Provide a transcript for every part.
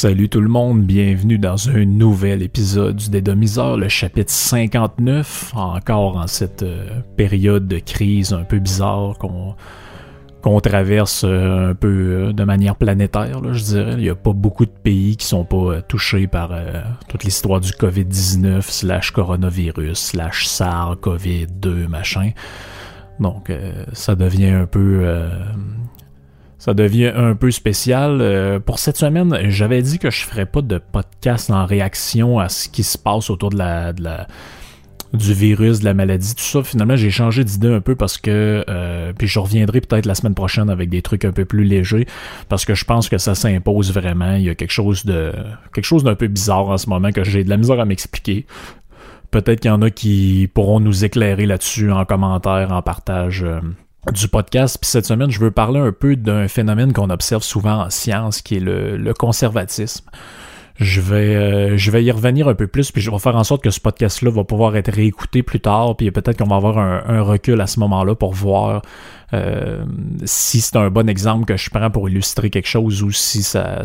Salut tout le monde, bienvenue dans un nouvel épisode du Dédomiseur, le chapitre 59, encore en cette euh, période de crise un peu bizarre qu'on traverse euh, un peu euh, de manière planétaire, je dirais. Il n'y a pas beaucoup de pays qui sont pas touchés par toute l'histoire du COVID-19, slash coronavirus, slash SARS, COVID-2, machin. Donc, ça devient un peu ça devient un peu spécial. Euh, pour cette semaine, j'avais dit que je ferais pas de podcast en réaction à ce qui se passe autour de la, du virus, de la maladie, tout ça. Finalement, j'ai changé d'idée un peu parce que euh, puis je reviendrai peut-être la semaine prochaine avec des trucs un peu plus légers parce que je pense que ça s'impose vraiment. Il y a quelque chose de quelque chose d'un peu bizarre en ce moment que j'ai de la misère à m'expliquer. Peut-être qu'il y en a qui pourront nous éclairer là-dessus en commentaire, en partage. Euh, du podcast. Puis cette semaine, je veux parler un peu d'un phénomène qu'on observe souvent en science, qui est le, conservatisme. Je vais, euh, je vais y revenir un peu plus, puis je vais faire en sorte que ce podcast-là va pouvoir être réécouté plus tard, puis peut-être qu'on va avoir un, recul à ce moment-là pour voir euh, si c'est un bon exemple que je prends pour illustrer quelque chose ou si ça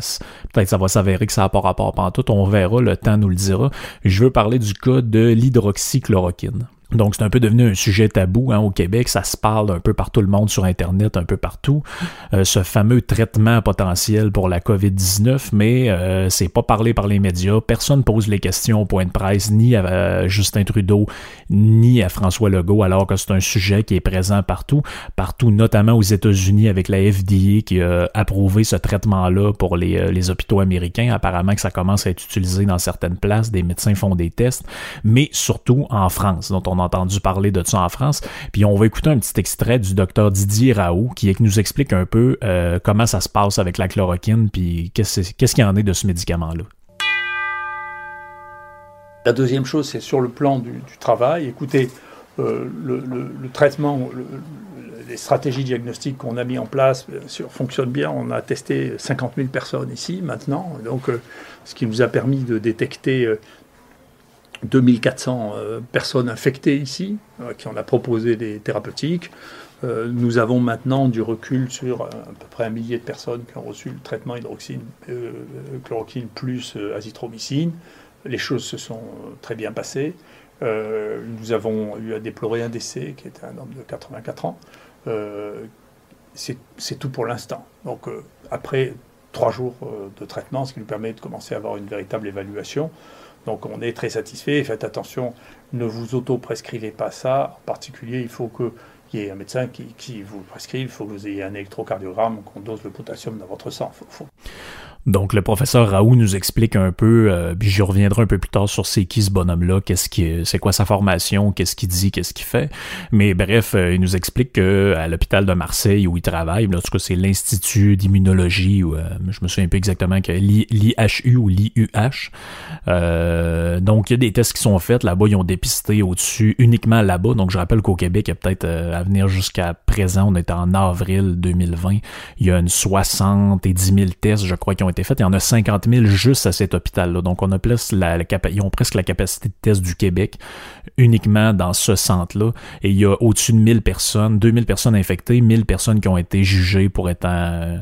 peut-être ça va s'avérer que ça n'a pas rapport tout. On verra, le temps nous le dira. Je veux parler du cas de l'hydroxychloroquine. Donc, c'est un peu devenu un sujet tabou hein, au Québec. Ça se parle un peu par tout le monde sur Internet, un peu partout. Euh, ce fameux traitement potentiel pour la COVID-19, mais euh, c'est pas parlé par les médias. Personne pose les questions au point de presse, ni à euh, Justin Trudeau, ni à François Legault, alors que c'est un sujet qui est présent partout. Partout, notamment aux États-Unis, avec la FDA qui a approuvé ce traitement-là pour les, hôpitaux américains. Apparemment que ça commence à être utilisé dans certaines places. Des médecins font des tests, mais surtout en France, dont on entendu parler de ça en France. Puis on va écouter un petit extrait du docteur Didier Raoult qui nous explique un peu euh, comment ça se passe avec la chloroquine, puis qu'est-ce qu'il y en est de ce médicament-là. La deuxième chose, c'est sur le plan du, travail. Écoutez, euh, le, traitement, les stratégies diagnostiques qu'on a mis en place fonctionnent bien. On a testé 50 000 personnes ici maintenant, donc euh, ce qui nous a permis de détecter 2400 euh, personnes infectées ici, euh, qui on a proposé des thérapeutiques. Euh, nous avons maintenant du recul sur à peu près un millier de personnes qui ont reçu le traitement hydroxyne, chloroquine plus azithromycine. Les choses se sont très bien passées. nous avons eu à déplorer un décès qui était un homme de 84 ans. C'est tout pour l'instant. Donc après trois jours de traitement, ce qui nous permet de commencer à avoir une véritable évaluation. Donc on est très satisfait. Faites attention, ne vous auto-prescrivez pas ça. En particulier, il faut qu'il y ait un médecin qui, vous prescrive, il faut que vous ayez un électrocardiogramme, qu'on dose le potassium dans votre sang. Donc le professeur Raoult nous explique un peu, euh, puis j'y reviendrai un peu plus tard sur c'est qui ce bonhomme-là, qu'est-ce qui, c'est quoi sa formation, qu'est-ce qu'il dit, qu'est-ce qu'il fait. Mais bref, euh, il nous explique que à l'hôpital de Marseille où il travaille, là, en tout cas c'est l'institut d'immunologie, ou euh, je me souviens un exactement que l'IHU ou l'IUH. donc il y a des tests qui sont faits là-bas, ils ont dépisté au-dessus uniquement là-bas. Donc je rappelle qu'au Québec, il y a peut-être à venir jusqu'à présent, on est en avril 2020, il y a une 70 000 tests, je crois, qui ont fait. Il y en a 50 000 juste à cet hôpital-là. Donc, on a plus la, ils ont presque la capacité de test du Québec uniquement dans ce centre-là. Et il y a au-dessus de 1000 personnes, 2000 personnes infectées, 1000 personnes qui ont été jugées pour être en,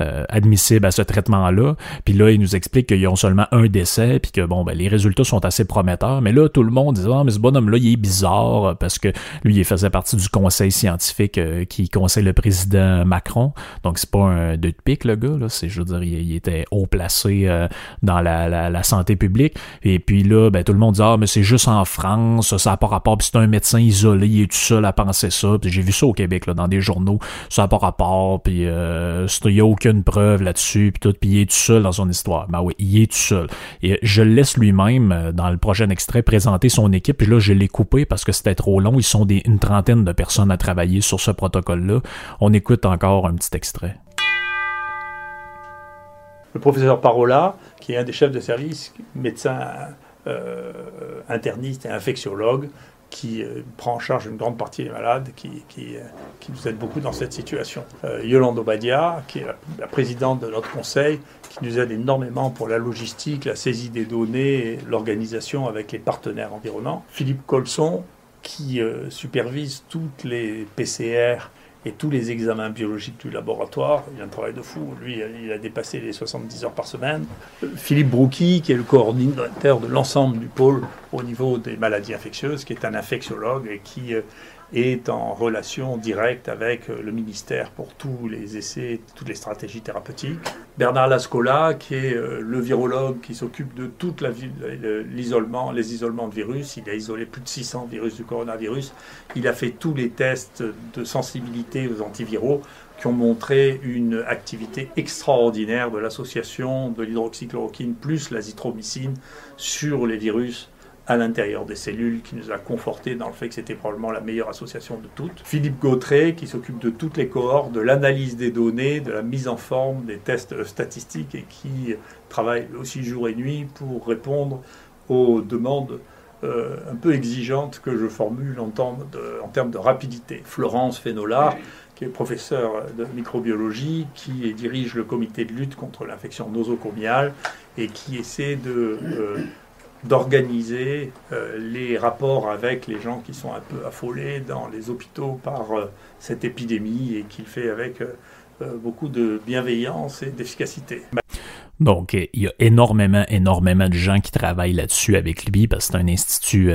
euh, admissibles à ce traitement-là. Puis là, ils nous expliquent qu'ils ont seulement un décès, puis que bon, ben, les résultats sont assez prometteurs. Mais là, tout le monde dit Ah, mais ce bonhomme-là, il est bizarre parce que lui, il faisait partie du conseil scientifique euh, qui conseille le président Macron. Donc, c'est pas un deux de pique, le gars. Là. C'est, je veux dire, il, était haut placé euh, dans la, la, santé publique. Et puis là, ben, tout le monde dit Ah, mais c'est juste en France, ça n'a pas rapport. Puis c'est un médecin isolé, il est tout seul à penser ça. Puis j'ai vu ça au Québec, là, dans des journaux. Ça n'a pas rapport. Puis il n'y a aucun une preuve là-dessus, puis tout, puis il est tout seul dans son histoire. Ben oui, il est tout seul. Et je laisse lui-même, euh, dans le prochain extrait, présenter son équipe, puis là, je l'ai coupé parce que c'était trop long. Ils sont des, une trentaine de personnes à travailler sur ce protocole-là. On écoute encore un petit extrait. Le professeur Parola, qui est un des chefs de service, médecin euh, interniste et infectiologue, qui euh, prend en charge une grande partie des malades, qui, euh, qui nous aide beaucoup dans cette situation. Euh, Yolande Obadia, qui est la, présidente de notre conseil, qui nous aide énormément pour la logistique, la saisie des données, l'organisation avec les partenaires environnants. Philippe Colson, qui supervise toutes les PCR et tous les examens biologiques du laboratoire. Il a un travail de fou. Lui, il a dépassé les 70 heures par semaine. Philippe Brouki, qui est le coordinateur de l'ensemble du pôle au niveau des maladies infectieuses, qui est un infectiologue et qui euh, est en relation directe avec euh, le ministère pour tous les essais, toutes les stratégies thérapeutiques. Bernard Lascola, qui est euh, le virologue qui s'occupe de toute l'isolement, les isolements de virus. Il a isolé plus de 600 virus du coronavirus. Il a fait tous les tests de sensibilité aux antiviraux qui ont montré une activité extraordinaire de l'association de l'hydroxychloroquine plus l'azithromycine sur les virus à l'intérieur des cellules qui nous a conforté dans le fait que c'était probablement la meilleure association de toutes. Philippe Gautret qui s'occupe de toutes les cohortes, de l'analyse des données, de la mise en forme des tests statistiques et qui travaille aussi jour et nuit pour répondre aux demandes euh, un peu exigeantes que je formule en termes de, en termes de rapidité. Florence Fénolard, qui est professeur de microbiologie, qui dirige le comité de lutte contre l'infection nosocomiale et qui essaie de euh, d'organiser euh, les rapports avec les gens qui sont un peu affolés dans les hôpitaux par euh, cette épidémie et qu'il fait avec euh, beaucoup de bienveillance et d'efficacité. Donc, il y a énormément, énormément de gens qui travaillent là-dessus avec lui parce que c'est un institut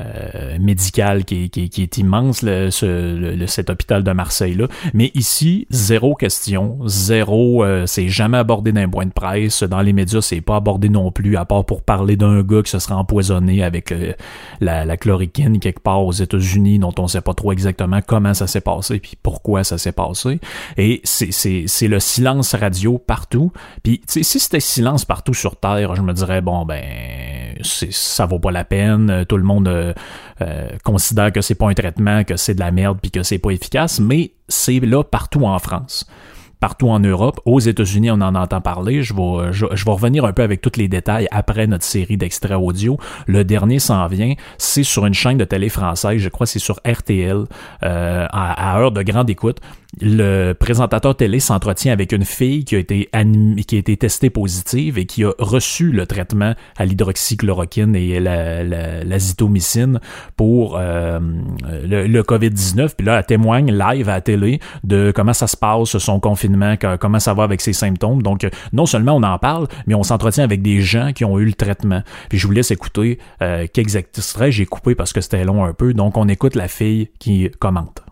euh, médical qui, qui, qui, est immense, le, ce, cet hôpital de Marseille-là. Mais ici, zéro question, zéro, euh, c'est jamais abordé dans un point de presse. Dans les médias, c'est pas abordé non plus, à part pour parler d'un gars qui se serait empoisonné avec euh, la, la, chloroquine quelque part aux États-Unis, dont on sait pas trop exactement comment ça s'est passé puis pourquoi ça s'est passé. Et c'est le silence radio partout. Puis, si c'était silence partout sur Terre, je me dirais, bon, ben, ça vaut pas la peine. Tout le monde euh, euh, considère que c'est pas un traitement, que c'est de la merde puis que c'est pas efficace, mais c'est là partout en France partout en Europe. Aux États-Unis, on en entend parler. Je vais, revenir un peu avec tous les détails après notre série d'extraits audio. Le dernier s'en vient. C'est sur une chaîne de télé française. Je crois que c'est sur RTL, euh, à, heure de grande écoute le présentateur télé s'entretient avec une fille qui a été qui a été testée positive et qui a reçu le traitement à l'hydroxychloroquine et la, l'azithromycine pour euh, le, le, COVID-19. Puis là, elle témoigne live à la télé de comment ça se passe, son confinement, comment ça va avec ses symptômes. Donc, non seulement on en parle, mais on s'entretient avec des gens qui ont eu le traitement. Puis je vous laisse écouter euh, quelques extraits. J'ai coupé parce que c'était long un peu. Donc, on écoute la fille qui commente.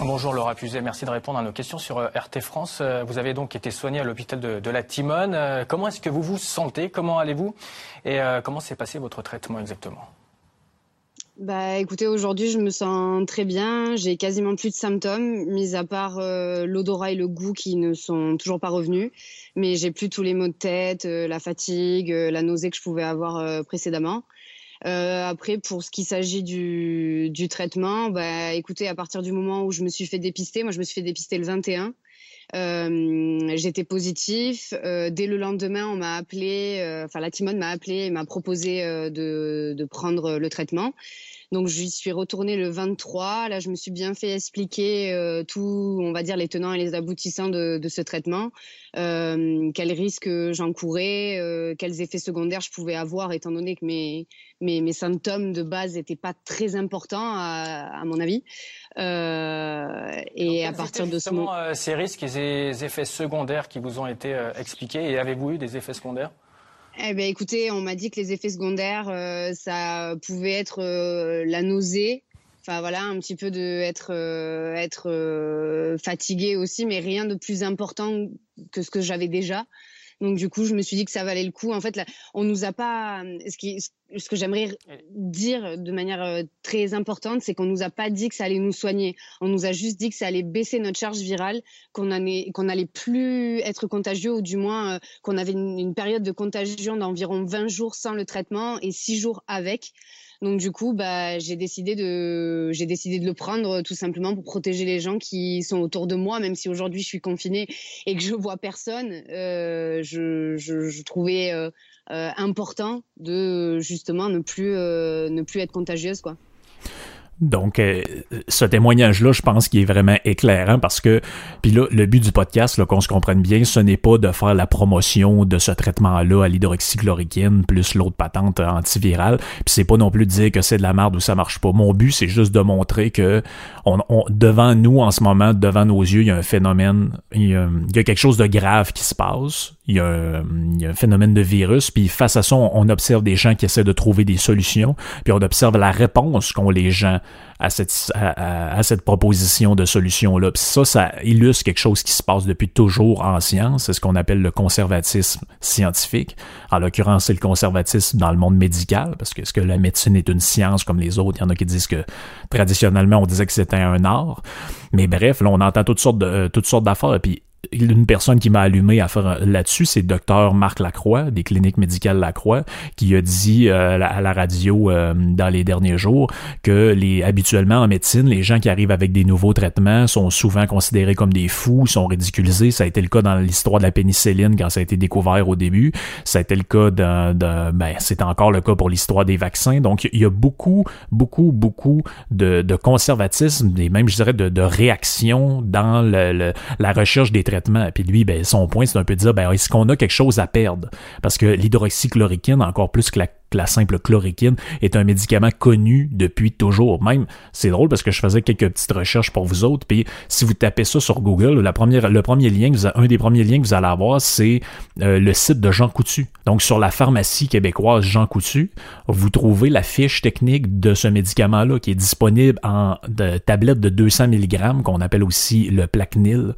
Bonjour Laura Puzet, merci de répondre à nos questions sur euh, RT France. Euh, vous avez donc été soignée à l'hôpital de, la Timone. Euh, comment est-ce que vous vous sentez? Comment allez-vous? Et comment s'est passé votre traitement exactement? Bah écoutez, aujourd'hui je me sens très bien, j'ai quasiment plus de symptômes, mis à part l'odorat et le goût qui ne sont toujours pas revenus, mais j'ai plus tous les maux de tête, la fatigue, la nausée que je pouvais avoir précédemment. Euh, après, pour ce qui s'agit du, du, traitement, bah, écoutez, à partir du moment où je me suis fait dépister, moi je me suis fait dépister le 21. Euh, j'étais positif. Euh, dès le lendemain, on m'a appelé, euh, enfin la Timone m'a appelé et m'a proposé euh, de, de, prendre le traitement. Donc j'y suis retournée le 23. Là, je me suis bien fait expliquer euh, tout, on va dire, les tenants et les aboutissants de, de ce traitement, euh, quels risques j'encourais, euh, quels effets secondaires je pouvais avoir, étant donné que mes, mes, mes symptômes de base n'étaient pas très importants, à, à mon avis. Euh, et à partir de ce moment... Ces risques et ces effets secondaires qui vous ont été expliqués, et avez-vous eu des effets secondaires? Eh ben, écoutez, on m'a dit que les effets secondaires, euh, ça pouvait être euh, la nausée, enfin voilà, un petit peu de être euh, être fatigué aussi, mais rien de plus important que ce que j'avais déjà. Donc du coup, je me suis dit que ça valait le coup. En fait, là, on nous a pas. Ce, qui, ce que j'aimerais dire de manière euh, très importante, c'est qu'on nous a pas dit que ça allait nous soigner. On nous a juste dit que ça allait baisser notre charge virale, qu'on allait, qu'on allait plus être contagieux ou du moins euh, qu'on avait une, une, période de contagion d'environ 20 jours sans le traitement et 6 jours avec. Donc du coup, bah, j'ai décidé de, j'ai décidé de le prendre tout simplement pour protéger les gens qui sont autour de moi, même si aujourd'hui je suis confinée et que je vois personne. Euh, je, je, je, trouvais euh, euh important de justement ne plus, euh, ne plus être contagieuse, quoi. Donc, euh, ce témoignage-là, je pense qu'il est vraiment éclairant parce que, puis là, le but du podcast, qu'on se comprenne bien, ce n'est pas de faire la promotion de ce traitement-là à l'hydroxychloroquine plus l'autre patente antivirale, puis c'est pas non plus de dire que c'est de la merde ou ça marche pas. Mon but, c'est juste de montrer que devant nous, en ce moment, devant nos yeux, il y a un phénomène, il y a, quelque chose de grave qui se passe, il y a un phénomène de virus, puis face à ça, on observe des gens qui essaient de trouver des solutions, puis on observe la réponse qu'ont les gens à cette, à, cette proposition de solution-là. Ça, ça illustre quelque chose qui se passe depuis toujours en science. C'est ce qu'on appelle le conservatisme scientifique. En l'occurrence, c'est le conservatisme dans le monde médical, parce que est-ce que la médecine est une science comme les autres? Il y en a qui disent que traditionnellement, on disait que c'était un art. Mais bref, là, on entend toutes sortes de, toutes sortes d'affaires. Puis une personne qui m'a allumé à faire là-dessus, c'est docteur Marc Lacroix, des cliniques médicales Lacroix, qui a dit euh, à la radio euh, dans les derniers jours que les habituellement en médecine, les gens qui arrivent avec des nouveaux traitements sont souvent considérés comme des fous, sont ridiculisés. Ça a été le cas dans l'histoire de la pénicilline quand ça a été découvert au début. Ça a été le cas de, ben, c'est encore le cas pour l'histoire des vaccins. Donc, il y a beaucoup, beaucoup, beaucoup de, conservatisme et même, je dirais, de, de réaction dans le, la recherche des traitement. Puis lui, ben, son point, c'est un peu de dire, ben, est-ce qu'on a quelque chose à perdre? Parce que l'hydroxychloroquine, encore plus que la la simple chloroquine est un médicament connu depuis toujours. Même, c'est drôle parce que je faisais quelques petites recherches pour vous autres, puis si vous tapez ça sur Google, le premier lien, un des premiers liens que vous allez avoir, c'est euh, le site de Jean Coutu. Donc, sur la pharmacie québécoise Jean Coutu, vous trouvez la fiche technique de ce médicament-là qui est disponible en tablette de 200 mg, qu'on appelle aussi le Plaquenil.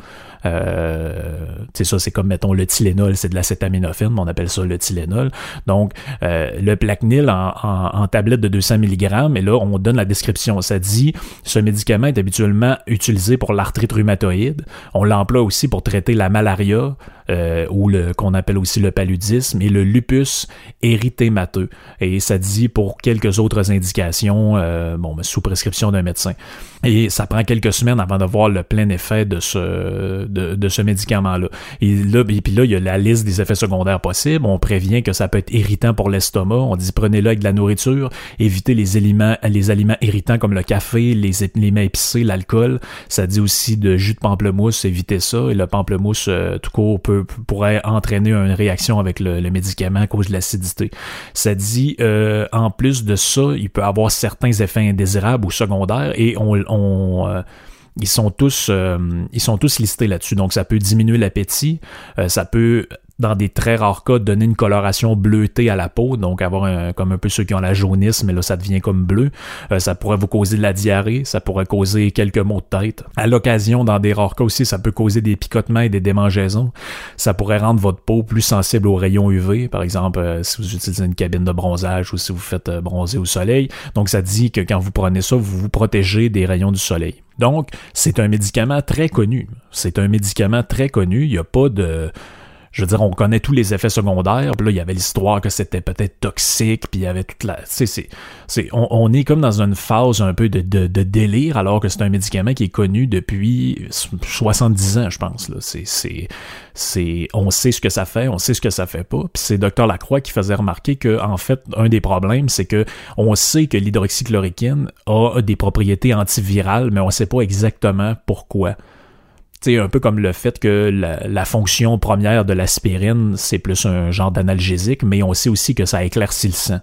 Euh, c'est ça, c'est comme, mettons, le Tylenol, c'est de l'acétaminophène, on appelle ça le Tylenol. Donc, euh, le Plaquenil en, en, tablette de 200 mg, et là, on donne la description. Ça dit, ce médicament est habituellement utilisé pour l'arthrite rhumatoïde. On l'emploie aussi pour traiter la malaria, euh, ou le qu'on appelle aussi le paludisme, et le lupus érythémateux. Et ça dit pour quelques autres indications, euh, bon, sous prescription d'un médecin. Et ça prend quelques semaines avant de voir le plein effet de ce, de, ce médicament-là. Et là, et puis là, il y a la liste des effets secondaires possibles. On prévient que ça peut être irritant pour l'estomac. On dit prenez-le avec de la nourriture. Évitez les aliments, les aliments irritants comme le café, les, les épicés, l'alcool. Ça dit aussi de jus de pamplemousse, évitez ça. Et le pamplemousse, euh, tout court, peut, pourrait entraîner une réaction avec le, médicament à cause de l'acidité. Ça dit, euh, en plus de ça, il peut avoir certains effets indésirables ou secondaires et on euh, ils sont tous euh, ils sont tous listés là-dessus. Donc ça peut diminuer l'appétit, euh, ça peut dans des très rares cas, donner une coloration bleutée à la peau, donc avoir un, comme un peu ceux qui ont la jaunisse, mais là ça devient comme bleu. ça pourrait vous causer de la diarrhée, ça pourrait causer quelques maux de tête. À l'occasion, dans des rares cas aussi, ça peut causer des picotements et des démangeaisons. Ça pourrait rendre votre peau plus sensible aux rayons UV, par exemple si vous utilisez une cabine de bronzage ou si vous faites bronzer au soleil. Donc ça dit que quand vous prenez ça, vous vous protégez des rayons du soleil. Donc, c'est un médicament très connu. C'est un médicament très connu. Il n'y a pas de je veux dire, on connaît tous les effets secondaires. Puis là, il y avait l'histoire que c'était peut-être toxique, puis il y avait toute la. C'est, c'est, c'est, on, est comme dans une phase un peu de, de, délire, alors que c'est un médicament qui est connu depuis 70 ans, je pense. Là. C'est, c'est, c'est, on sait ce que ça fait, on sait ce que ça fait pas. Puis c'est Dr Lacroix qui faisait remarquer que, en fait, un des problèmes, c'est que on sait que l'hydroxychloroquine a des propriétés antivirales, mais on sait pas exactement pourquoi c'est un peu comme le fait que la, fonction première de l'aspirine, c'est plus un genre d'analgésique, mais on sait aussi que ça éclaircit le sang.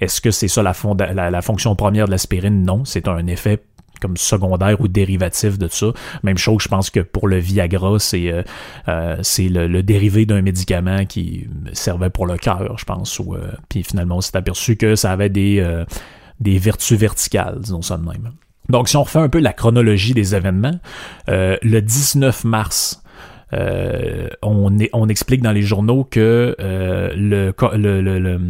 Est-ce que c'est ça la, la, fonction première de l'aspirine? Non, c'est un effet comme secondaire ou dérivatif de ça. Même chose, je pense que pour le Viagra, c'est euh, euh, c'est le, dérivé d'un médicament qui servait pour le cœur, je pense. Ou, euh, puis finalement, on s'est aperçu que ça avait des, des vertus verticales, disons ça de même. Donc, si on refait un peu la chronologie des événements, euh, le 19 mars, euh, on, est, on explique dans les journaux que euh, le, le, le,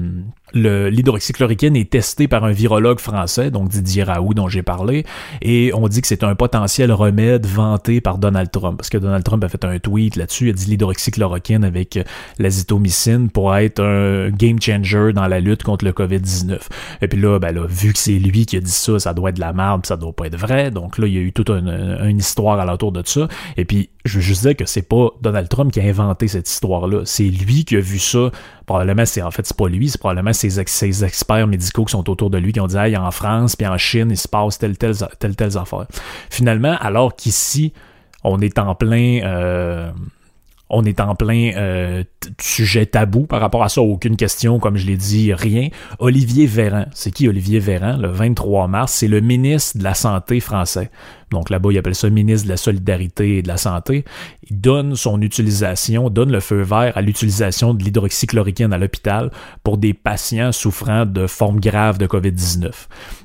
l'hydroxychloroquine est testé par un virologue français, donc Didier Raoult dont j'ai parlé, et on dit que c'est un potentiel remède vanté par Donald Trump, parce que Donald Trump a fait un tweet là-dessus, il a dit l'hydroxychloroquine avec l'azithromycine pour être un game changer dans la lutte contre le COVID-19. Et puis là, ben là, vu que c'est lui qui a dit ça, ça doit être de la merde, ça doit pas être vrai, donc là, il y a eu toute une, une histoire alentour de ça, et puis je veux juste dire que c'est pas Donald Trump qui a inventé cette histoire-là, c'est lui qui a vu ça, probablement c'est en fait c'est pas lui, c'est probablement ces, experts médicaux qui sont autour de lui qui ont dit hey, en France puis en Chine il se passe telle telle telle telle affaire. Finalement, alors qu'ici on est en plein euh, on est en plein euh, sujet tabou par rapport à ça, aucune question, comme je l'ai dit, rien. Olivier Véran, c'est qui Olivier Véran? Le 23 mars, c'est le ministre de la Santé français. Donc là-bas, il appelle ça ministre de la Solidarité et de la Santé. Il donne son utilisation, donne le feu vert à l'utilisation de l'hydroxychloroquine à l'hôpital pour des patients souffrant de formes graves de COVID-19.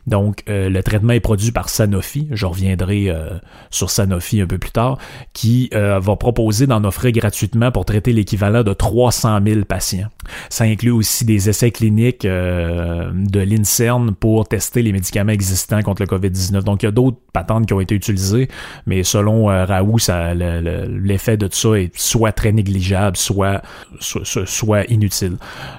Donc, euh, le traitement est produit par Sanofi, je reviendrai euh, sur Sanofi un peu plus tard, qui euh, va proposer d'en offrir gratuitement pour traiter l'équivalent de 300 000 patients. Ça inclut aussi des essais cliniques de l'INSERN pour tester les médicaments existants contre le COVID-19. Donc, il y a d'autres patentes qui ont été utilisé, mais selon euh, Raoult, l'effet de ça est soit très négligeable, soit, inutile.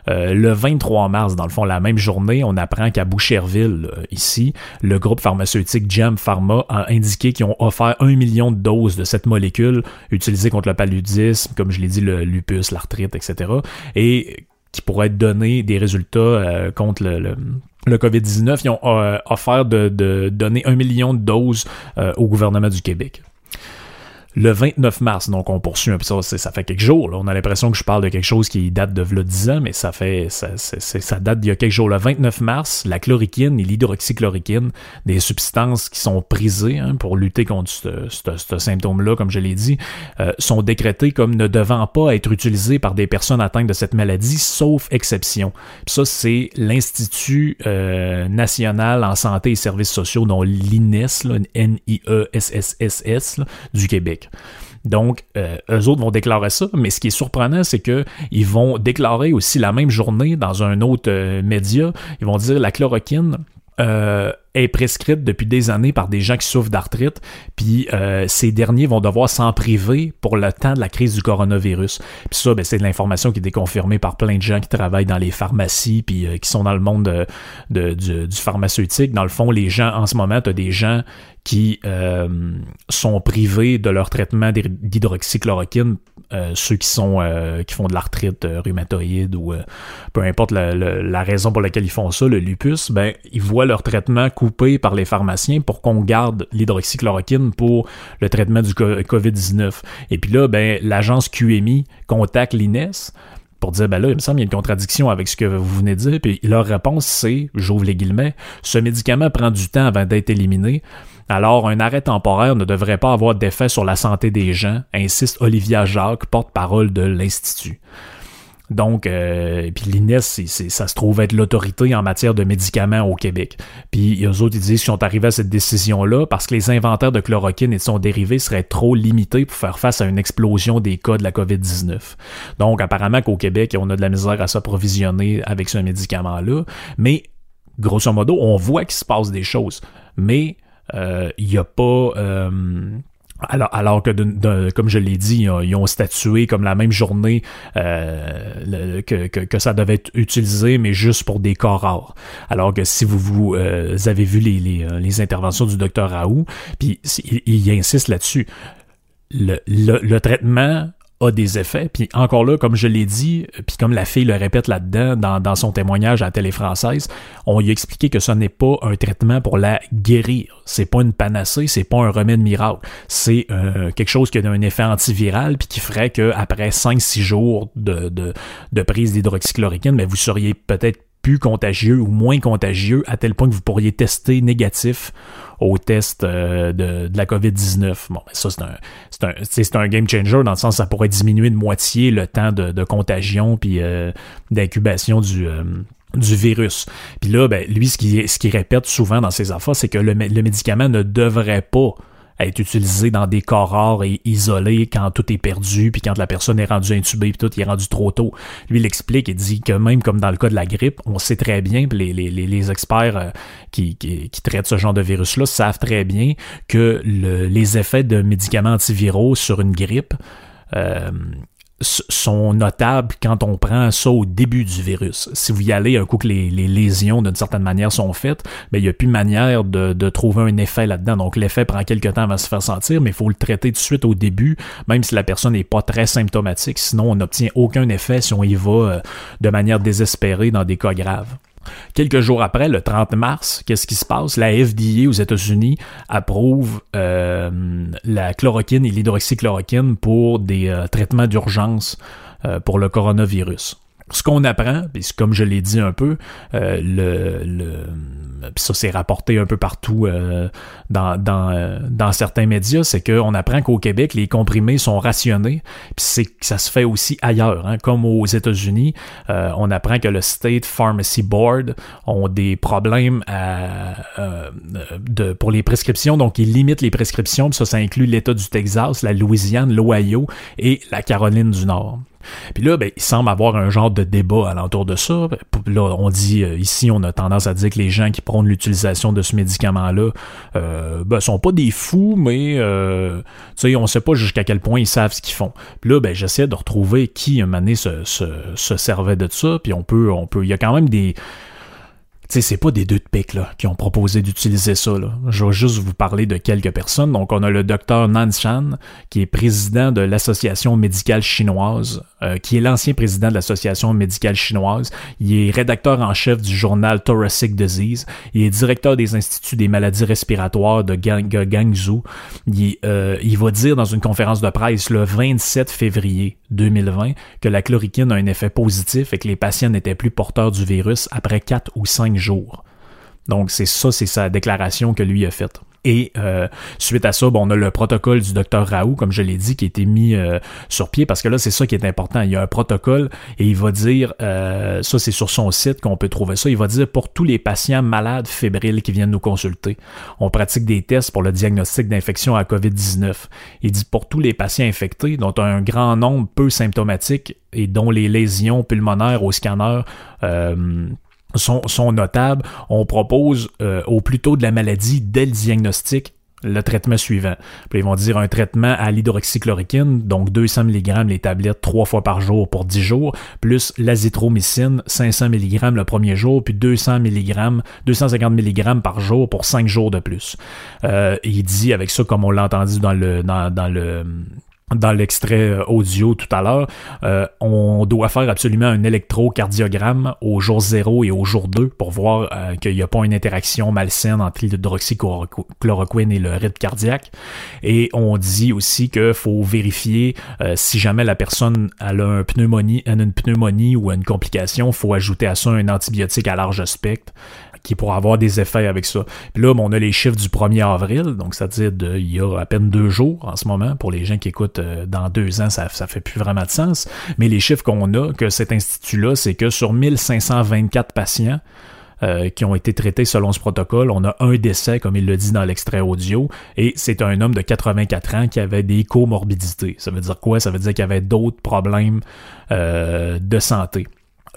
Euh, le 23 mars, dans le fond, la même journée, on apprend qu'à Boucherville, euh, ici, le groupe pharmaceutique Jam Pharma a indiqué qu'ils ont offert un million de doses de cette molécule utilisée contre le paludisme, comme je l'ai dit, le lupus, l'arthrite, etc. Et qui pourrait donner des résultats contre le COVID-19, ils ont euh, offert de, de, donner un million de doses euh, au gouvernement du Québec le 29 mars. Donc, on poursuit un peu ça. Ça fait quelques jours. Là. On a l'impression que je parle de quelque chose qui date de 10 ans, mais ça fait ça, ça date d'il y a quelques jours. Le 29 mars, la chloroquine et l'hydroxychloroquine, des substances qui sont prisées hein, pour lutter contre ce, symptôme-là, comme je l'ai dit, euh, sont décrétées comme ne devant pas être utilisées par des personnes atteintes de cette maladie, sauf exception. ça, c'est l'Institut euh, national en santé et services sociaux, dont l'INES, N-I-E-S-S-S-S, du Québec. Donc, euh, eux autres vont déclarer ça, mais ce qui est surprenant, c'est qu'ils vont déclarer aussi la même journée dans un autre euh, média, ils vont dire la chloroquine euh, est prescrite depuis des années par des gens qui souffrent d'arthrite, puis euh, ces derniers vont devoir s'en priver pour le temps de la crise du coronavirus. Puis ça, ben, c'est de l'information qui est déconfirmée par plein de gens qui travaillent dans les pharmacies, puis euh, qui sont dans le monde de, du, pharmaceutique. Dans le fond, les gens, en ce moment, tu as des gens qui sont privés de leur traitement d'hydroxychloroquine, euh, ceux qui sont euh, qui font de l'arthrite rhumatoïde ou peu importe la, la, raison pour laquelle ils font ça, le lupus, ben ils voient leur traitement coupé par les pharmaciens pour qu'on garde l'hydroxychloroquine pour le traitement du COVID-19. Et puis là, ben l'agence QMI contacte l'INES pour dire, ben là, il me semble qu'il y a une contradiction avec ce que vous venez de dire. Puis leur réponse, c'est, j'ouvre les guillemets, ce médicament prend du temps avant d'être éliminé. Alors, un arrêt temporaire ne devrait pas avoir d'effet sur la santé des gens, insiste Olivia Jacques, porte-parole de l'Institut. Donc, euh, puis l'INES, ça se trouve être l'autorité en matière de médicaments au Québec. Puis eux autres, ils disent qu'ils sont arrivés à cette décision-là parce que les inventaires de chloroquine et de son dérivé seraient trop limités pour faire face à une explosion des cas de la COVID-19. Donc, apparemment qu'au Québec, on a de la misère à s'approvisionner avec ce médicament-là. Mais, grosso modo, on voit qu'il se passe des choses. Mais euh, il n'y a pas... Euh, alors, alors que, comme je l'ai dit, ils ont, statué comme la même journée euh, que, que, ça devait être utilisé, mais juste pour des cas rares. Alors que si vous, vous avez vu les, les, les, interventions du docteur Raoult, puis il, il insiste là-dessus, le, le, traitement a des effets. Puis encore là, comme je l'ai dit, puis comme la fille le répète là-dedans dans, dans, son témoignage à la télé française, on lui a expliqué que ce n'est pas un traitement pour la guérir. C'est pas une panacée, c'est pas un remède miracle. C'est euh, quelque chose qui a un effet antiviral puis qui ferait que après 5-6 jours de, de, de prise d'hydroxychloroquine, mais vous seriez peut-être plus contagieux ou moins contagieux à tel point que vous pourriez tester négatif au test euh, de, la COVID-19. Bon, ça, c'est un, game changer dans le sens que ça pourrait diminuer de moitié le temps de, contagion puis euh, d'incubation du, euh, du virus. Puis là, ben, lui, ce qu'il qui répète souvent dans ses affaires, c'est que le médicament ne devrait pas être utilisé dans des corps rares et isolés quand tout est perdu, puis quand la personne est rendue intubée, puis tout est rendu trop tôt. Lui, il explique et dit que même comme dans le cas de la grippe, on sait très bien, les, les, les experts euh, qui, qui, traitent ce genre de virus-là savent très bien que le, les effets de médicaments antiviraux sur une grippe euh, sont notables quand on prend ça au début du virus. Si vous y allez un coup que les, lésions d'une certaine manière sont faites, mais ben, il n'y a plus manière de, de trouver un effet là-dedans. Donc l'effet prend quelques temps avant de se faire sentir, mais il faut le traiter de suite au début, même si la personne n'est pas très symptomatique. Sinon, on n'obtient aucun effet si on y va euh, de manière désespérée dans des cas graves. Quelques jours après, le 30 mars, qu'est-ce qui se passe? La FDA aux États-Unis approuve euh, la chloroquine et l'hydroxychloroquine pour des euh, traitements d'urgence euh, pour le coronavirus ce qu'on apprend, puis comme je l'ai dit un peu, le ça s'est rapporté un peu partout euh, dans, dans, euh, dans, certains médias, c'est qu'on apprend qu'au Québec, les comprimés sont rationnés, puis c'est ça se fait aussi ailleurs, hein, comme aux États-Unis. on apprend que le State Pharmacy Board ont des problèmes à, de, pour les prescriptions, donc ils limitent les prescriptions, puis ça, ça inclut l'État du Texas, la Louisiane, l'Ohio et la Caroline du Nord. Puis là, ben, il semble avoir un genre de débat alentour de ça. Là, on dit, euh, ici, on a tendance à dire que les gens qui prônent l'utilisation de ce médicament-là euh, ben, sont pas des fous, mais euh, on sait pas jusqu'à quel point ils savent ce qu'ils font. Puis là, ben, j'essaie de retrouver qui, un moment se, se, se servait de ça, puis on peut, on peut, il y a quand même des c'est pas des deux de pique là, qui ont proposé d'utiliser ça. Là. Je vais juste vous parler de quelques personnes. Donc, on a le docteur Nan Chan, qui est président de l'Association médicale chinoise, euh, qui est l'ancien président de l'Association médicale chinoise. Il est rédacteur en chef du journal Thoracic Disease. Il est directeur des instituts des maladies respiratoires de Guangzhou. Il, euh, il va dire dans une conférence de presse le 27 février 2020 que la chloroquine a un effet positif et que les patients n'étaient plus porteurs du virus après 4 ou 5 jours. Donc c'est ça, c'est sa déclaration que lui a faite. Et euh, suite à ça, bon, on a le protocole du docteur Raoult, comme je l'ai dit, qui a été mis euh, sur pied, parce que là, c'est ça qui est important. Il y a un protocole et il va dire, euh, ça c'est sur son site qu'on peut trouver ça, il va dire pour tous les patients malades fébriles qui viennent nous consulter, on pratique des tests pour le diagnostic d'infection à COVID-19. Il dit pour tous les patients infectés, dont un grand nombre peu symptomatiques et dont les lésions pulmonaires au scanner sont, notables, on propose euh, au plus tôt de la maladie dès le diagnostic le traitement suivant. Puis ils vont dire un traitement à l'hydroxychloroquine, donc 200 mg les tablettes trois fois par jour pour 10 jours, plus l'azithromycine 500 mg le premier jour, puis 200 mg, 250 mg par jour pour 5 jours de plus. Euh, il dit avec ça, comme on l'a entendu dans le dans, dans le dans l'extrait euh, audio tout à l'heure, euh, on doit faire absolument un électrocardiogramme au jour 0 et au jour 2 pour voir euh, qu'il n'y a pas une interaction malsaine entre l'hydroxychloroquine et le rythme cardiaque. Et on dit aussi qu'il faut vérifier si jamais la personne a, une pneumonie, a une pneumonie ou une complication, il faut ajouter à ça un antibiotique à large spectre qui pourra avoir des effets avec ça. Puis là, on a les chiffres du 1er avril, donc c'est-à-dire il y a à peine deux jours en ce moment. Pour les gens qui écoutent euh, dans deux ans, ça, ça fait plus vraiment de sens. Mais les chiffres qu'on a, que cet institut-là, c'est que sur 1524 patients, euh, qui ont été traités selon ce protocole. On a un décès, comme il le dit dans l'extrait audio, et c'est un homme de 84 ans qui avait des comorbidités. Ça veut dire quoi? Ça veut dire qu'il avait d'autres problèmes euh, de santé.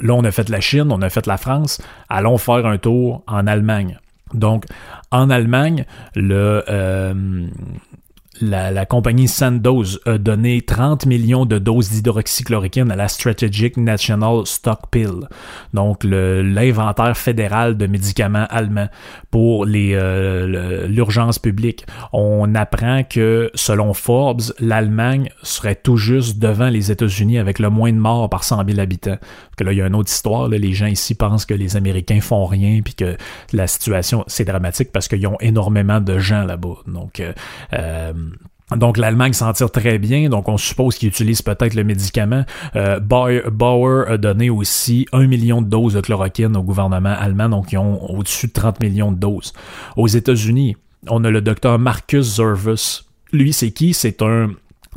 Là, on a fait la Chine, on a fait la France. Allons faire un tour en Allemagne. Donc, en Allemagne, le, euh, la, compagnie Sandoz a donné 30 millions de doses d'hydroxychloroquine à la Strategic National Stockpile, donc l'inventaire fédéral de médicaments allemands pour euh, l'urgence publique. On apprend que, selon Forbes, l'Allemagne serait tout juste devant les États-Unis avec le moins de morts par 100 000 habitants. que là, il y a une autre histoire. les gens ici pensent que les Américains font rien, puis que la situation, c'est dramatique parce qu'ils ont énormément de gens là-bas. Donc, euh, euh donc l'Allemagne s'en tire très bien, donc on suppose qu'ils utilisent peut-être le médicament. Euh, Bauer a donné aussi un million de doses de chloroquine au gouvernement allemand, donc ils ont au-dessus de 30 millions de doses. Aux États-Unis, on a le docteur Marcus Zervus. Lui, c'est qui? C'est un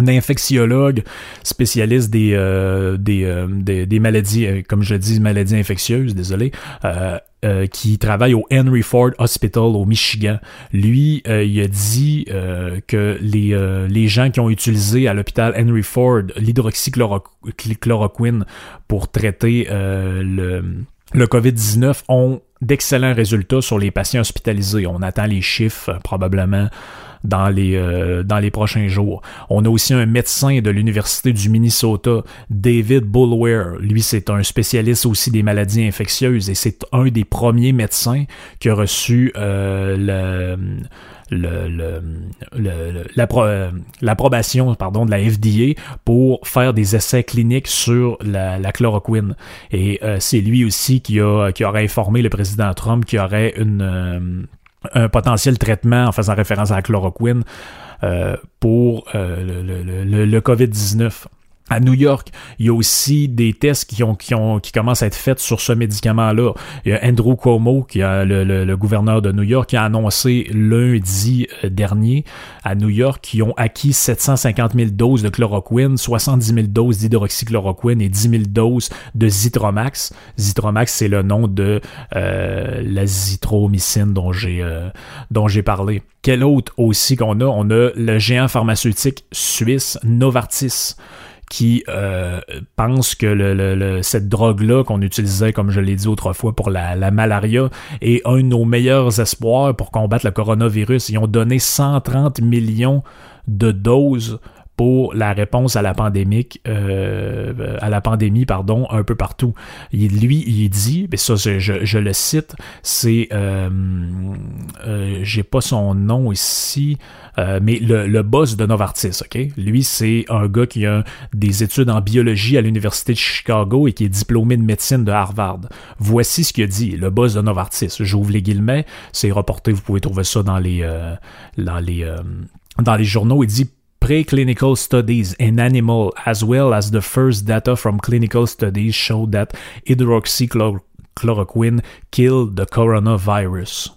infectiologue spécialiste des, euh, euh, des, des, maladies, comme je dis, maladies infectieuses, désolé, euh, qui travaille au Henry Ford Hospital au Michigan, lui, euh, il a dit euh, que les, les gens qui ont utilisé à l'hôpital Henry Ford l'hydroxychloroquine pour traiter le, le COVID-19 ont d'excellents résultats sur les patients hospitalisés. On attend les chiffres probablement dans les, euh, dans les prochains jours. On a aussi un médecin de l'Université du Minnesota, David Bulwer. Lui, c'est un spécialiste aussi des maladies infectieuses et c'est un des premiers médecins qui a reçu euh, le le, l'approbation pardon de la FDA pour faire des essais cliniques sur la, chloroquine et c'est lui aussi qui a qui aurait informé le président Trump qui aurait une un potentiel traitement en faisant référence à la chloroquine euh, pour euh, le, le, le COVID-19 à New York, il y a aussi des tests qui ont qui ont qui commencent à être faits sur ce médicament-là. Il y a Andrew Cuomo, qui est le, le, gouverneur de New York, qui a annoncé lundi euh, dernier à New York qu'ils ont acquis 750 000 doses de chloroquine, 70 000 doses d'hydroxychloroquine et 10 000 doses de Zitromax. Zitromax, c'est le nom de euh, la zitromycine dont j'ai euh, dont j'ai parlé. Quel autre aussi qu'on a? On a le géant pharmaceutique suisse Novartis qui euh, pense que cette drogue-là qu'on utilisait, comme je l'ai dit autrefois, pour la, la, malaria, est un de nos meilleurs espoirs pour combattre le coronavirus. Ils ont donné 130 millions de doses pour la réponse à la pandémie, euh, à la pandémie, pardon, un peu partout. Il, lui, il dit, mais ça, je, je, le cite, c'est, euh, euh, j'ai pas son nom ici, euh, mais le, le, boss de Novartis, ok, lui, c'est un gars qui a des études en biologie à l'université de Chicago et qui est diplômé de médecine de Harvard. Voici ce qu'il dit, le boss de Novartis. J'ouvre les guillemets, c'est reporté, vous pouvez trouver ça dans les, dans les dans les journaux, il dit preclinical studies in animal as well as the first data from clinical studies show that hydroxychloroquine killed the coronavirus.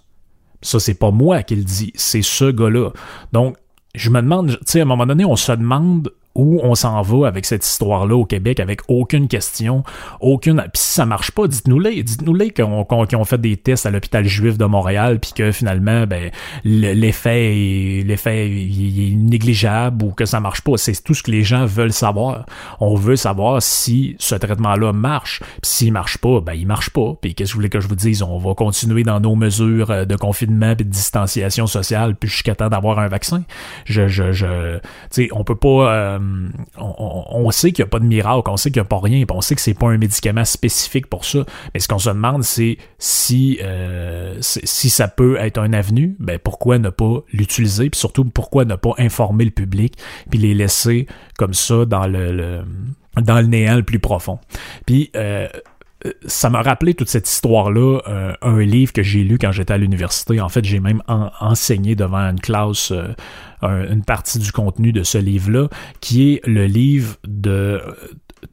Ça, c'est pas moi qui le dis, c'est ce gars-là. Donc, je me demande, tu sais, à un moment donné, on se demande où on s'en va avec cette histoire-là au Québec avec aucune question, aucune. Puis si ça marche pas, dites-nous-les, dites-nous-les qu'on fait des tests à l'hôpital juif de Montréal, puis que finalement, ben l'effet est, l'effet est négligeable ou que ça marche pas. C'est tout ce que les gens veulent savoir. On veut savoir si ce traitement-là marche. Puis s'il marche pas, ben il marche pas. Puis qu'est-ce que vous voulez que je vous dise? On va continuer dans nos mesures euh, de confinement et de distanciation sociale, puis jusqu'à temps d'avoir un vaccin. Je, je, je, tu sais, on peut pas. Euh, euh, on, sait qu'il n'y a pas de miracle, on sait qu'il n'y a pas rien, on sait que c'est pas un médicament spécifique pour ça. Mais ce qu'on se demande, c'est si euh, ça peut être un avenue, ben pourquoi ne pas l'utiliser, puis surtout pourquoi ne pas informer le public, puis les laisser comme ça dans le, dans le néant le plus profond. Puis euh, ça m'a rappelé toute cette histoire-là, euh, un livre que j'ai lu quand j'étais à l'université. En fait, j'ai même enseigné devant une classe euh, une partie du contenu de ce livre-là, qui est le livre de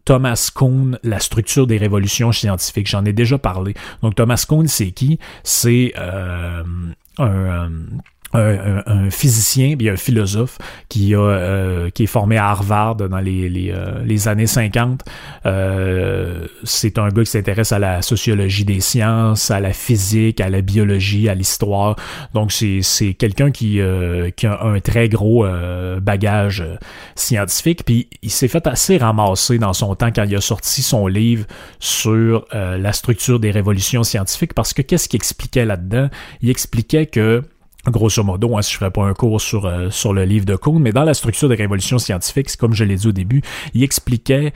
Thomas Kuhn, La structure des révolutions scientifiques. J'en ai déjà parlé. Donc Thomas Kuhn, c'est qui? C'est euh, un un, un, physicien puis un philosophe qui a euh, qui est formé à Harvard dans les, les, euh, les années 50 euh, c'est un gars qui s'intéresse à la sociologie des sciences à la physique à la biologie à l'histoire. Donc c'est c'est quelqu'un qui qui a un très gros bagage scientifique. Puis il s'est fait assez ramasser dans son temps quand il a sorti son livre sur la structure des révolutions scientifiques parce que qu'est-ce qu'il expliquait là-dedans? Il expliquait que grosso modo, hein, si je ferais pas un cours sur, euh, sur le livre de Kuhn, mais dans la structure des révolutions scientifiques, comme je l'ai dit au début, il expliquait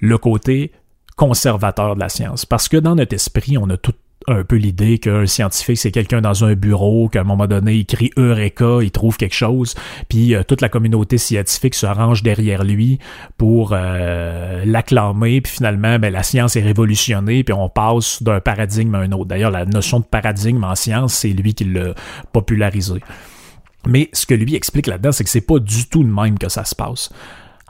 le côté conservateur de la science. Parce que dans notre esprit, on a tout un peu l'idée qu'un scientifique, c'est quelqu'un dans un bureau, qu'à un moment donné, il crie Eureka, il trouve quelque chose, puis euh, toute la communauté scientifique se range derrière lui pour euh, l'acclamer, puis finalement, ben, la science est révolutionnée, puis on passe d'un paradigme à un autre. D'ailleurs, la notion de paradigme en science, c'est lui qui l'a popularisé. Mais ce que lui explique là-dedans, c'est que c'est pas du tout le même que ça se passe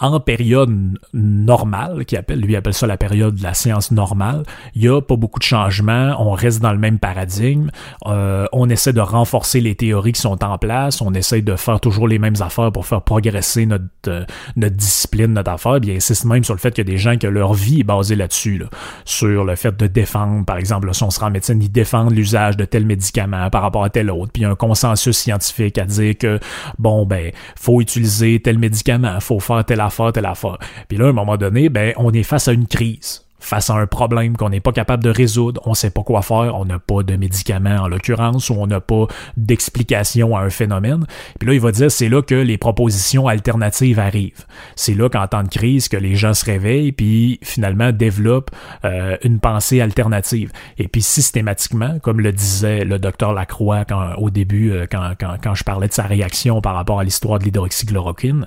en période normale, qui appelle, lui appelle ça la période de la science normale, il y a pas beaucoup de changements, on reste dans le même paradigme, euh, on essaie de renforcer les théories qui sont en place, on essaie de faire toujours les mêmes affaires pour faire progresser notre, euh, notre discipline, notre affaire, bien, insiste même sur le fait qu'il y a des gens que leur vie est basée là-dessus, là, sur le fait de défendre, par exemple, si on sera en médecine, ils défendent l'usage de tel médicament par rapport à tel autre, puis il y a un consensus scientifique à dire que, bon, ben, faut utiliser tel médicament, faut faire telle affaire, telle affaire. Puis là, à un moment donné, ben, on est face à une crise. face à un problème qu'on n'est pas capable de résoudre, on sait pas quoi faire, on n'a pas de médicaments en l'occurrence, ou on n'a pas d'explication à un phénomène. Puis là, il va dire, c'est là que les propositions alternatives arrivent. C'est là qu'en temps de crise, que les gens se réveillent, puis finalement développent euh, une pensée alternative. Et puis systématiquement, comme le disait le docteur Lacroix quand, au début, euh, quand, quand, quand je parlais de sa réaction par rapport à l'histoire de l'hydroxychloroquine,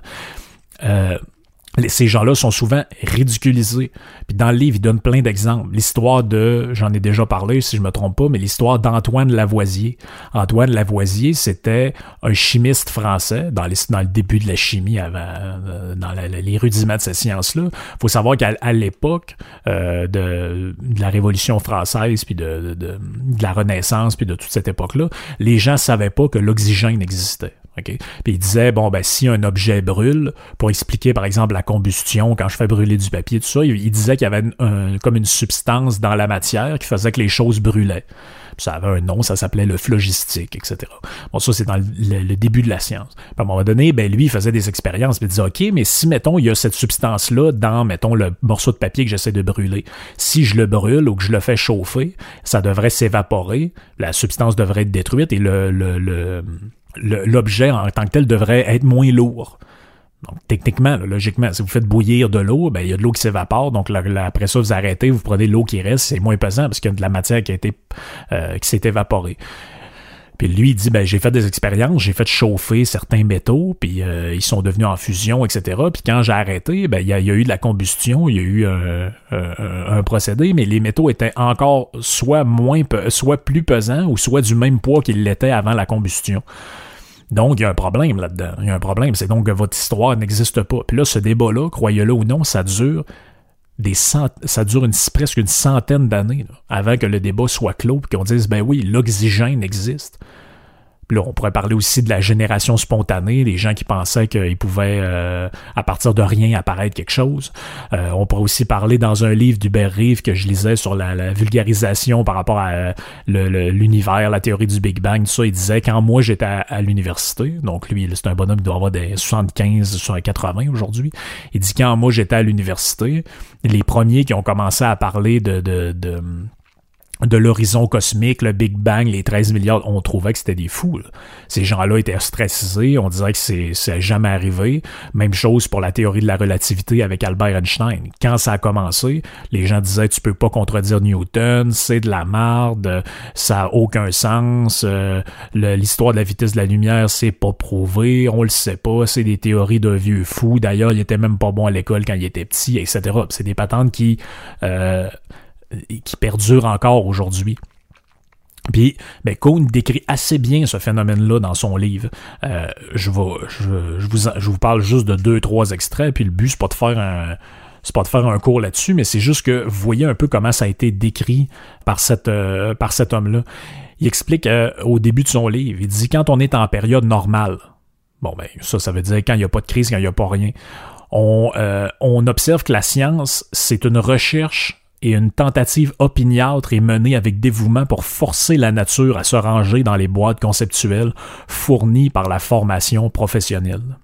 euh, ces gens-là sont souvent ridiculisés. Puis dans le livre, il donne plein d'exemples. L'histoire de, j'en ai déjà parlé si je me trompe pas, mais l'histoire d'Antoine Lavoisier. Antoine Lavoisier, c'était un chimiste français dans, le début de la chimie, avant, euh, dans les rudiments de cette science-là. faut savoir qu'à l'époque euh, de, la Révolution française, puis de, la Renaissance, puis de toute cette époque-là, les gens savaient pas que l'oxygène existait. Okay? Puis bon, ben, si un objet brûle, pour expliquer, par exemple, la combustion, quand je fais brûler du papier, tout ça, il, disait qu'il y avait comme une substance dans la matière qui faisait que les choses brûlaient. Ça avait un nom, ça s'appelait le phlogistique, etc. Bon, ça, c'est dans le, début de la science. À un moment donné, ben, lui, il faisait des expériences, puis il disait, OK, mais si, mettons, il y a cette substance-là dans, mettons, le morceau de papier que j'essaie de brûler, si je le brûle ou que je le fais chauffer, ça devrait s'évaporer, la substance devrait être détruite et le l'objet en tant que tel devrait être moins lourd. Donc, techniquement, logiquement, si vous faites bouillir de l'eau, ben, il y a de l'eau qui s'évapore. Donc, après ça, vous arrêtez, vous prenez l'eau qui reste, c'est moins pesant parce qu'il y a de la matière qui a été, euh, qui s'est évaporée. Puis lui, il dit, ben, j'ai fait des expériences, j'ai fait chauffer certains métaux, puis euh, ils sont devenus en fusion, etc. Puis quand j'ai arrêté, ben, il y, a, eu de la combustion, il y a eu un, un, procédé, mais les métaux étaient encore soit moins, soit plus pesants ou soit du même poids qu'ils l'étaient avant la combustion. Donc, il y a un problème là-dedans. Il y a un problème. C'est donc que votre histoire n'existe pas. Puis là, ce débat-là, croyez-le ou non, ça dure des ça dure presque une centaine d'années avant que le débat soit clos et qu'on dise ben oui, l'oxygène existe on pourrait parler aussi de la génération spontanée, des gens qui pensaient qu'ils pouvaient, euh, à partir de rien, apparaître quelque chose. Euh, on pourrait aussi parler dans un livre d'Hubert Rive que je lisais sur la, vulgarisation par rapport à l'univers, la théorie du Big Bang, tout ça. Il disait, quand moi j'étais à, l'université, donc lui, c'est un bonhomme qui doit avoir des 75, 80 aujourd'hui, il dit, quand moi j'étais à l'université, les premiers qui ont commencé à parler de l'horizon cosmique, le Big Bang, les 13 milliards, on trouvait que c'était des fous. Ces gens-là étaient stressés, on dirait que c'est jamais arrivé. Même chose pour la théorie de la relativité avec Albert Einstein. Quand ça a commencé, les gens disaient tu peux pas contredire Newton, c'est de la marde, ça a aucun sens, euh, l'histoire de la vitesse de la lumière, c'est pas prouvé, on le sait pas, c'est des théories d'un vieux fou. D'ailleurs, il était même pas bon à l'école quand il était petit, etc. C'est des patentes qui euh, qui perdure encore aujourd'hui. Puis, ben, Kuhn décrit assez bien ce phénomène-là dans son livre. Euh, je, je, vous, je vous parle juste de deux, trois extraits, puis le but, c'est pas de faire un c'est pas de faire un cours là-dessus, mais c'est juste que vous voyez un peu comment ça a été décrit par, cette, euh, par cet homme-là. Il explique euh, au début de son livre, il dit quand on est en période normale, bon ben ça, ça veut dire quand il n'y a pas de crise, quand il n'y a pas rien, on, on observe que la science, c'est une recherche et une tentative opiniâtre est menée avec dévouement pour forcer la nature à se ranger dans les boîtes conceptuelles fournies par la formation professionnelle.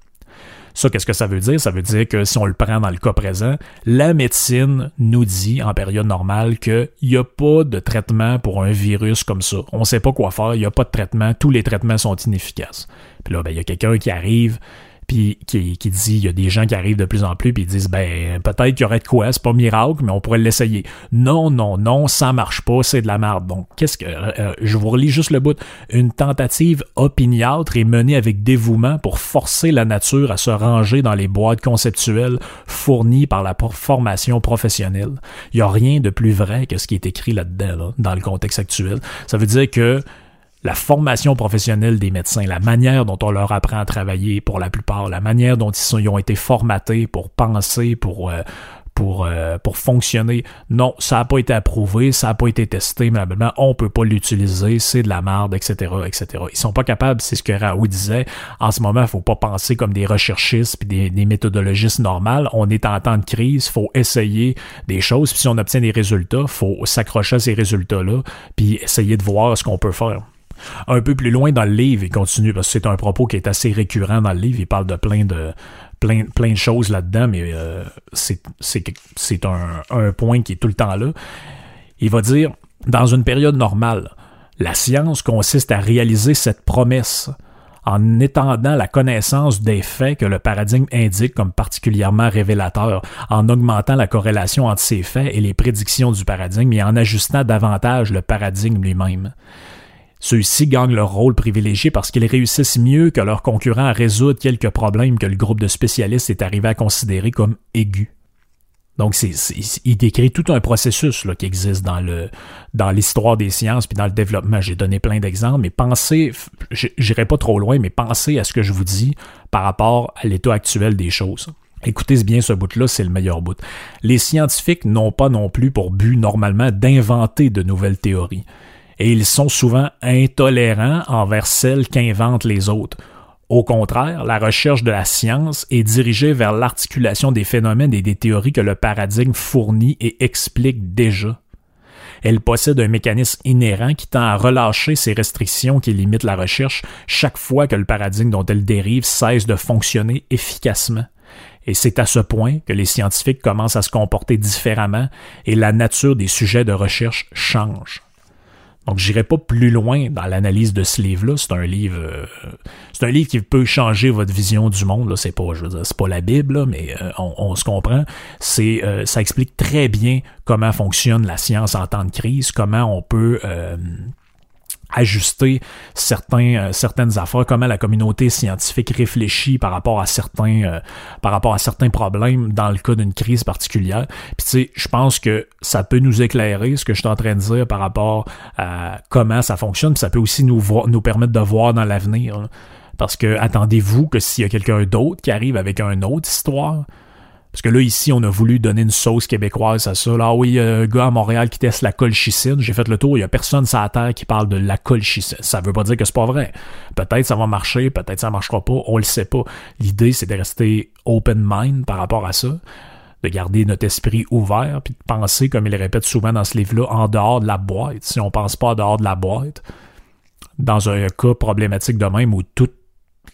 Ça, qu'est-ce que ça veut dire? Ça veut dire que si on le prend dans le cas présent, la médecine nous dit en période normale qu'il n'y a pas de traitement pour un virus comme ça. On ne sait pas quoi faire, il n'y a pas de traitement, tous les traitements sont inefficaces. Puis là, ben, il y a quelqu'un qui arrive, puis qui, qui, dit il y a des gens qui arrivent de plus en plus puis ils disent ben peut-être qu'il y aurait de quoi c'est pas miracle mais on pourrait l'essayer. Non non non ça marche pas c'est de la merde. Donc qu'est-ce que euh, euh, je vous relis juste le bout. Une tentative opiniâtre est menée avec dévouement pour forcer la nature à se ranger dans les boîtes conceptuelles fournies par la formation professionnelle. Il y a rien de plus vrai que ce qui est écrit là-dedans dans le contexte actuel. Ça veut dire que la formation professionnelle des médecins, la manière dont on leur apprend à travailler pour la plupart, la manière dont ils, ont été formatés pour penser, pour, euh, pour, euh, pour fonctionner. Non, ça n'a pas été approuvé, ça n'a pas été testé, mais on peut pas l'utiliser, c'est de la merde, etc., etc. Ils sont pas capables, c'est ce que Raoult disait. En ce moment, il faut pas penser comme des recherchistes puis des, des méthodologistes normales. On est en temps de crise, faut essayer des choses, puis si on obtient des résultats, faut s'accrocher à ces résultats-là, puis essayer de voir ce qu'on peut faire. Un peu plus loin dans le livre, il continue, parce que c'est un propos qui est assez récurrent dans le livre, il parle de plein de, plein, de choses là-dedans, mais euh, c'est un, un point qui est tout le temps là. Il va dire, dans une période normale, la science consiste à réaliser cette promesse en étendant la connaissance des faits que le paradigme indique comme particulièrement révélateurs, en augmentant la corrélation entre ces faits et les prédictions du paradigme et en ajustant davantage le paradigme lui-même. Ceux-ci gagnent leur rôle privilégié parce qu'ils réussissent mieux que leurs concurrents à résoudre quelques problèmes que le groupe de spécialistes est arrivé à considérer comme aigus. Donc, c'est, il décrit tout un processus là, qui existe dans le dans l'histoire des sciences puis dans le développement. J'ai donné plein d'exemples, mais pensez, j'irai pas trop loin, mais pensez à ce que je vous dis par rapport à l'état actuel des choses. Écoutez bien ce bout-là, c'est le meilleur bout. Les scientifiques n'ont pas non plus pour but normalement d'inventer de nouvelles théories. Et ils sont souvent intolérants envers celles qu'inventent les autres au contraire, la recherche de la science est dirigée vers l'articulation des phénomènes et des théories que le paradigme fournit et explique déjà. Elle possède un mécanisme inhérent qui tend à relâcher ces restrictions qui limitent la recherche chaque fois que le paradigme dont elle dérive cesse de fonctionner efficacement. Et c'est à ce point que les scientifiques commencent à se comporter différemment et la nature des sujets de recherche change. Donc, j'irai pas plus loin dans l'analyse de ce livre-là. C'est un livre, euh, c'est un livre qui peut changer votre vision du monde. Là, c'est pas, je veux dire, c'est pas la Bible, mais euh, on, se comprend. C'est, euh, ça explique très bien comment fonctionne la science en temps de crise, comment on peut ajuster euh, certaines affaires, comment la communauté scientifique réfléchit par rapport à certains, euh, par rapport à certains problèmes dans le cas d'une crise particulière. Puis tu sais, je pense que ça peut nous éclairer ce que je suis en train de dire par rapport à comment ça fonctionne. Puis ça peut aussi nous permettre de voir dans l'avenir. Parce que attendez-vous que s'il y a quelqu'un d'autre qui arrive avec une autre histoire, parce que là, ici, on a voulu donner une sauce québécoise à ça. Là, ah oui, un gars à Montréal qui teste la colchicine. J'ai fait le tour, il y a personne sur la Terre qui parle de la colchicine. Ça veut pas dire que c'est pas vrai. Peut-être ça va marcher, peut-être ça marchera pas, on le sait pas. L'idée, c'est de rester open mind par rapport à ça de garder notre esprit ouvert, puis de penser, comme il répète souvent dans ce livre-là, en dehors de la boîte. Si on pense pas en dehors de la boîte, dans un cas problématique de même où tout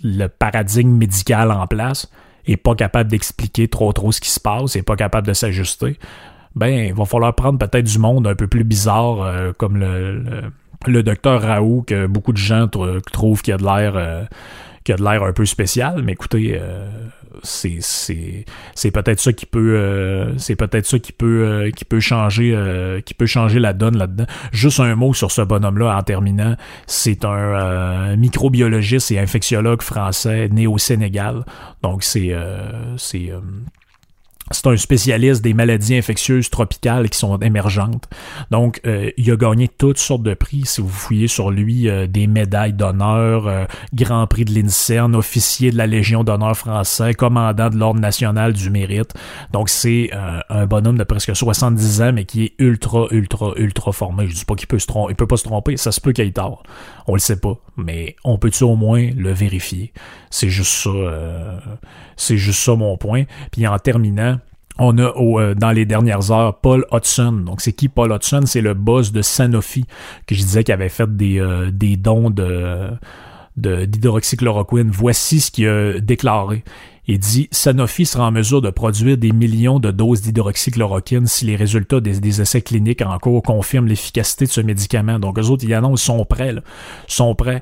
le paradigme médical en place est pas capable d'expliquer trop trop ce qui se passe, est pas capable de s'ajuster, ben il va falloir prendre peut-être du monde un peu plus bizarre euh, comme le, le, docteur Raoult que beaucoup de gens trouvent qu'il a de l'air euh, qui a de l'air un peu spécial, mais écoutez, euh, c'est c'est peut-être ça qui peut euh, c'est peut-être ça qui peut euh, qui peut changer qui peut changer la donne là-dedans. Juste un mot sur ce bonhomme-là en terminant, c'est un microbiologiste et infectiologue français né au Sénégal. Donc c'est c'est c'est un spécialiste des maladies infectieuses tropicales qui sont émergentes. Donc, euh, il a gagné toutes sortes de prix. Si vous fouillez sur lui, euh, des médailles d'honneur, euh, Grand Prix de l'INSERN, officier de la Légion d'honneur français, commandant de l'Ordre national du mérite. Donc, c'est un bonhomme de presque 70 ans, mais qui est ultra, ultra, ultra formé. Je dis pas qu'il peut se tromper, il peut pas se tromper. Ça se peut qu'il ait tort. On le sait pas, mais on peut-tu au moins le vérifier? C'est juste ça. c'est juste ça mon point. Puis en terminant, on a euh, dans les dernières heures Paul Hudson. Donc c'est qui Paul Hudson? C'est le boss de Sanofi que je disais qu'il avait fait des, euh, des dons de d'hydroxychloroquine. Voici ce qu'il a déclaré. Il dit Sanofi sera en mesure de produire des millions de doses d'hydroxychloroquine si les résultats des, essais cliniques en cours confirment l'efficacité de ce médicament. Donc, eux autres, ils annoncent, sont prêts, là, sont prêts.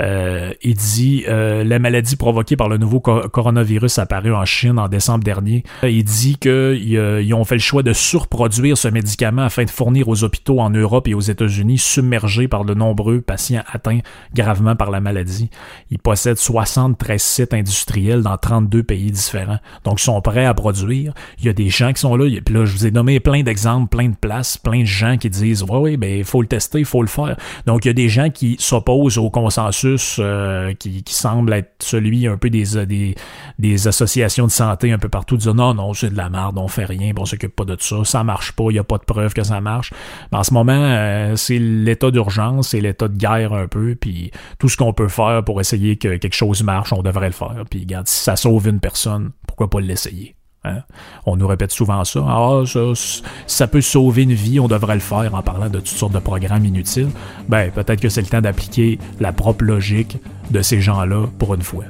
Euh, il dit euh, la maladie provoquée par le nouveau coronavirus apparu en Chine en décembre dernier. Il dit qu'ils ont fait le choix de surproduire ce médicament afin de fournir aux hôpitaux en Europe et aux États-Unis submergés par de nombreux patients atteints gravement par la maladie. Il possède 73 sites industriels dans 32 pays différents. Donc, ils sont prêts à produire. Il y a des gens qui sont là. Puis là, je vous ai nommé plein d'exemples, plein de places, plein de gens qui disent oui, oui, ben, il faut le tester, il faut le faire. Donc, il y a des gens qui s'opposent au consensus euh, qui, semble être celui un peu des, des, des, associations de santé un peu partout, disant non, non, c'est de la merde, on fait rien, on s'occupe pas de ça, ça marche pas, il n'y a pas de preuve que ça marche. Mais en ce moment, euh, c'est l'état d'urgence, c'est l'état de guerre un peu, puis tout ce qu'on peut faire pour essayer que quelque chose marche, on devrait le faire. Puis regarde, si ça sauve une personne, pourquoi pas l'essayer? Hein? On nous répète souvent ça. Ah, ça, ça peut sauver une vie, on devrait le faire en parlant de toutes sortes de programmes inutiles. Ben, peut-être que c'est le temps d'appliquer la propre logique de ces gens-là pour une fois.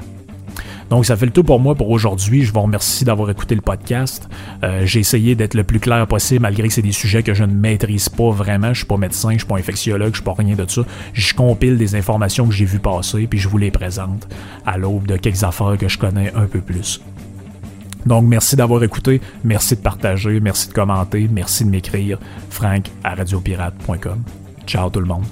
Donc, ça fait le tout pour moi pour aujourd'hui. Je vous remercie d'avoir écouté le podcast. Euh, j'ai essayé d'être le plus clair possible, malgré que c'est des sujets que je ne maîtrise pas vraiment. Je suis pas médecin, je suis pas infectiologue, je suis pas rien de ça. Je compile des informations que j'ai vues passer, puis je vous les présente à l'aube de quelques affaires que je connais un peu plus. Donc, merci d'avoir écouté, merci de partager, merci de commenter, merci de m'écrire. Frank à radiopirate.com. Ciao tout le monde.